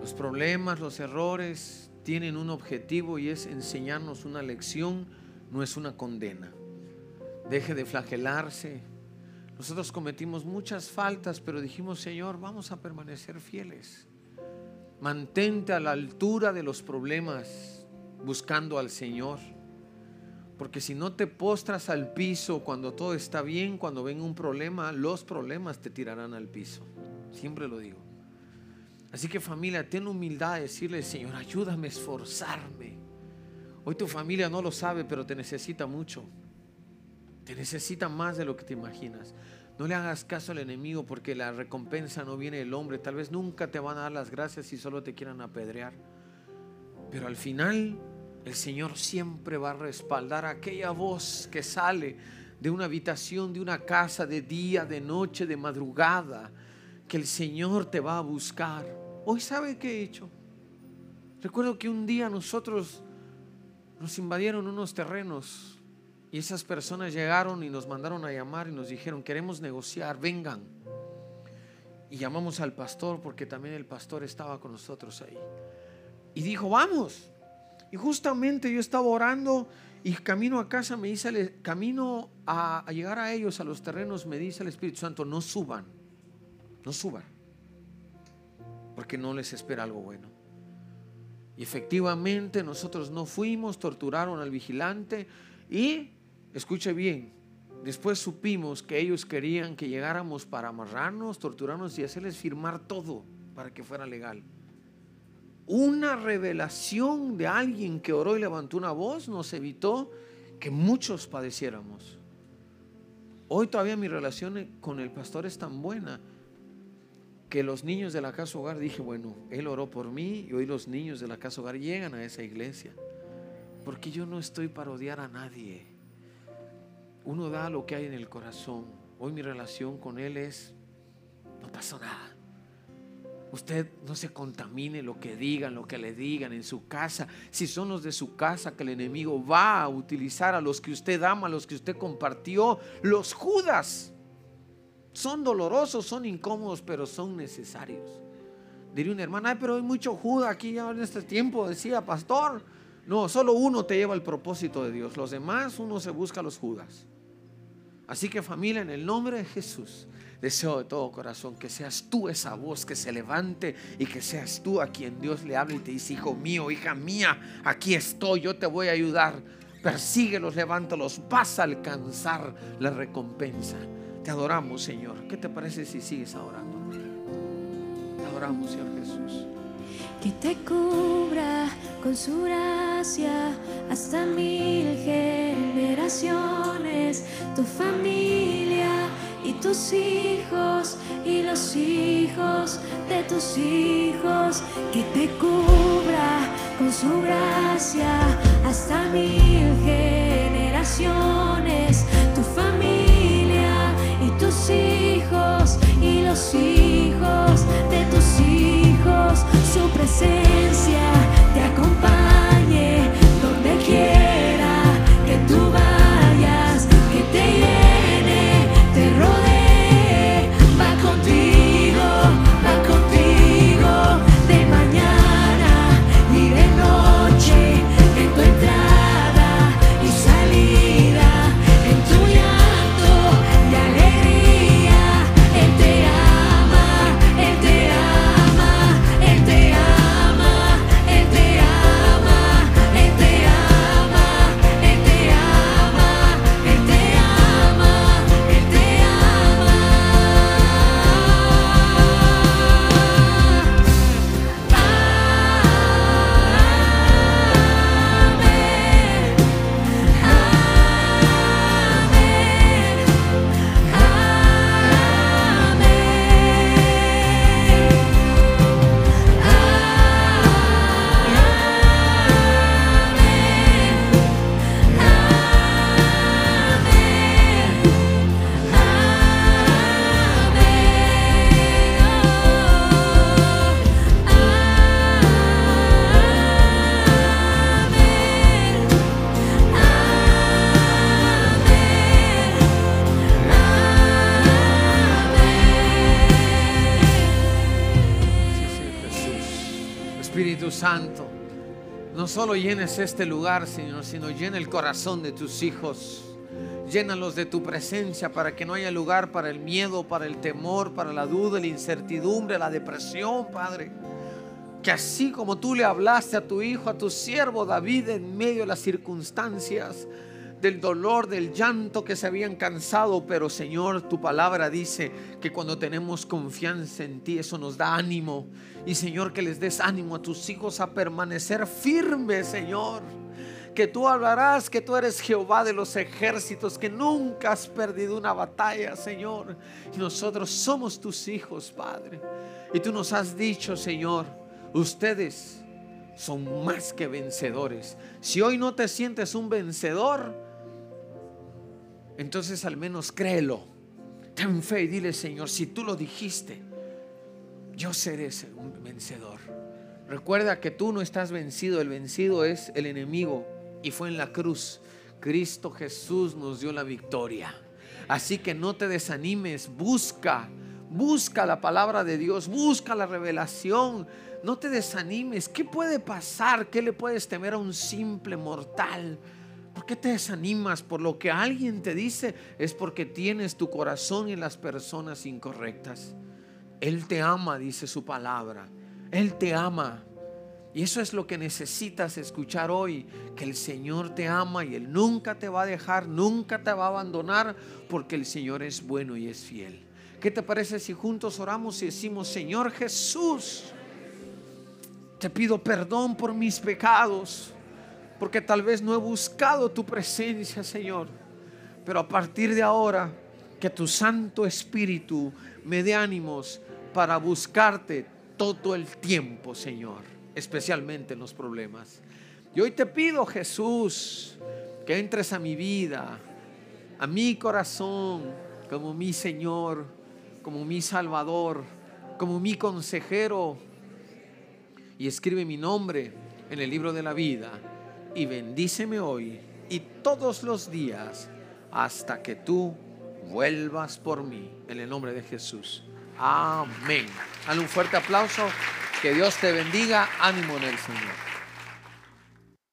Los problemas, los errores tienen un objetivo y es enseñarnos una lección, no es una condena. deje de flagelarse. Nosotros cometimos muchas faltas, pero dijimos, Señor, vamos a permanecer fieles. Mantente a la altura de los problemas, buscando al Señor. Porque si no te postras al piso cuando todo está bien, cuando venga un problema, los problemas te tirarán al piso. Siempre lo digo. Así que familia, ten humildad de decirle, Señor, ayúdame a esforzarme. Hoy tu familia no lo sabe, pero te necesita mucho. Te necesita más de lo que te imaginas. No le hagas caso al enemigo porque la recompensa no viene del hombre. Tal vez nunca te van a dar las gracias si solo te quieran apedrear. Pero al final el Señor siempre va a respaldar aquella voz que sale de una habitación, de una casa, de día, de noche, de madrugada, que el Señor te va a buscar. Hoy sabe qué he hecho. Recuerdo que un día nosotros nos invadieron unos terrenos y esas personas llegaron y nos mandaron a llamar y nos dijeron, queremos negociar, vengan. Y llamamos al pastor porque también el pastor estaba con nosotros ahí. Y dijo, vamos. Y justamente yo estaba orando y camino a casa me dice, camino a llegar a ellos, a los terrenos, me dice el Espíritu Santo, no suban, no suban, porque no les espera algo bueno. Y efectivamente nosotros no fuimos, torturaron al vigilante y, escuche bien, después supimos que ellos querían que llegáramos para amarrarnos, torturarnos y hacerles firmar todo para que fuera legal. Una revelación de alguien que oró y levantó una voz nos evitó que muchos padeciéramos. Hoy todavía mi relación con el pastor es tan buena que los niños de la casa hogar dije, bueno, él oró por mí y hoy los niños de la casa hogar llegan a esa iglesia. Porque yo no estoy para odiar a nadie. Uno da lo que hay en el corazón. Hoy mi relación con él es, no pasó nada. Usted no se contamine lo que digan, lo que le digan en su casa. Si son los de su casa que el enemigo va a utilizar a los que usted ama, a los que usted compartió, los Judas. Son dolorosos, son incómodos, pero son necesarios. Diría una hermana, "Ay, pero hay mucho Judas aquí ya en este tiempo, decía pastor. No, solo uno te lleva al propósito de Dios. Los demás, uno se busca a los Judas. Así que familia, en el nombre de Jesús, deseo de todo corazón que seas tú esa voz que se levante y que seas tú a quien Dios le hable y te dice, hijo mío, hija mía, aquí estoy, yo te voy a ayudar. Persíguelos, levántalos, vas a alcanzar la recompensa. Te adoramos, Señor. ¿Qué te parece si sigues adorando? Te adoramos, Señor Jesús. que te cubra con su gracia hasta mil generaciones, tu familia y tus hijos y los hijos de tus hijos, que te cubra con su gracia hasta mil generaciones, los hijos de tus hijos, su presencia te acompañe llenes este lugar, Señor, sino llena el corazón de tus hijos. Llénalos de tu presencia para que no haya lugar para el miedo, para el temor, para la duda, la incertidumbre, la depresión, Padre. Que así como tú le hablaste a tu hijo, a tu siervo David en medio de las circunstancias, del dolor, del llanto que se habían cansado, pero Señor, tu palabra dice que cuando tenemos confianza en ti, eso nos da ánimo. Y Señor, que les des ánimo a tus hijos a permanecer firmes, Señor que tú hablarás que tú eres Jehová de los ejércitos, que nunca has perdido una batalla, Señor. Y nosotros somos tus hijos, Padre. Y tú nos has dicho, Señor, ustedes son más que vencedores. Si hoy no te sientes un vencedor, entonces al menos créelo. Ten fe y dile, Señor, si tú lo dijiste, yo seré un vencedor. Recuerda que tú no estás vencido, el vencido es el enemigo y fue en la cruz. Cristo Jesús nos dio la victoria. Así que no te desanimes, busca, busca la palabra de Dios, busca la revelación. No te desanimes. ¿Qué puede pasar? ¿Qué le puedes temer a un simple mortal? ¿Por qué te desanimas por lo que alguien te dice? Es porque tienes tu corazón en las personas incorrectas. Él te ama, dice su palabra. Él te ama. Y eso es lo que necesitas escuchar hoy, que el Señor te ama y Él nunca te va a dejar, nunca te va a abandonar, porque el Señor es bueno y es fiel. ¿Qué te parece si juntos oramos y decimos, Señor Jesús, te pido perdón por mis pecados, porque tal vez no he buscado tu presencia, Señor, pero a partir de ahora, que tu Santo Espíritu me dé ánimos para buscarte todo el tiempo, Señor especialmente en los problemas. Y hoy te pido, Jesús, que entres a mi vida, a mi corazón, como mi Señor, como mi Salvador, como mi consejero, y escribe mi nombre en el libro de la vida, y bendíceme hoy y todos los días hasta que tú vuelvas por mí, en el nombre de Jesús. Amén. Dale un fuerte aplauso. Que Dios te bendiga. Ánimo en el Señor.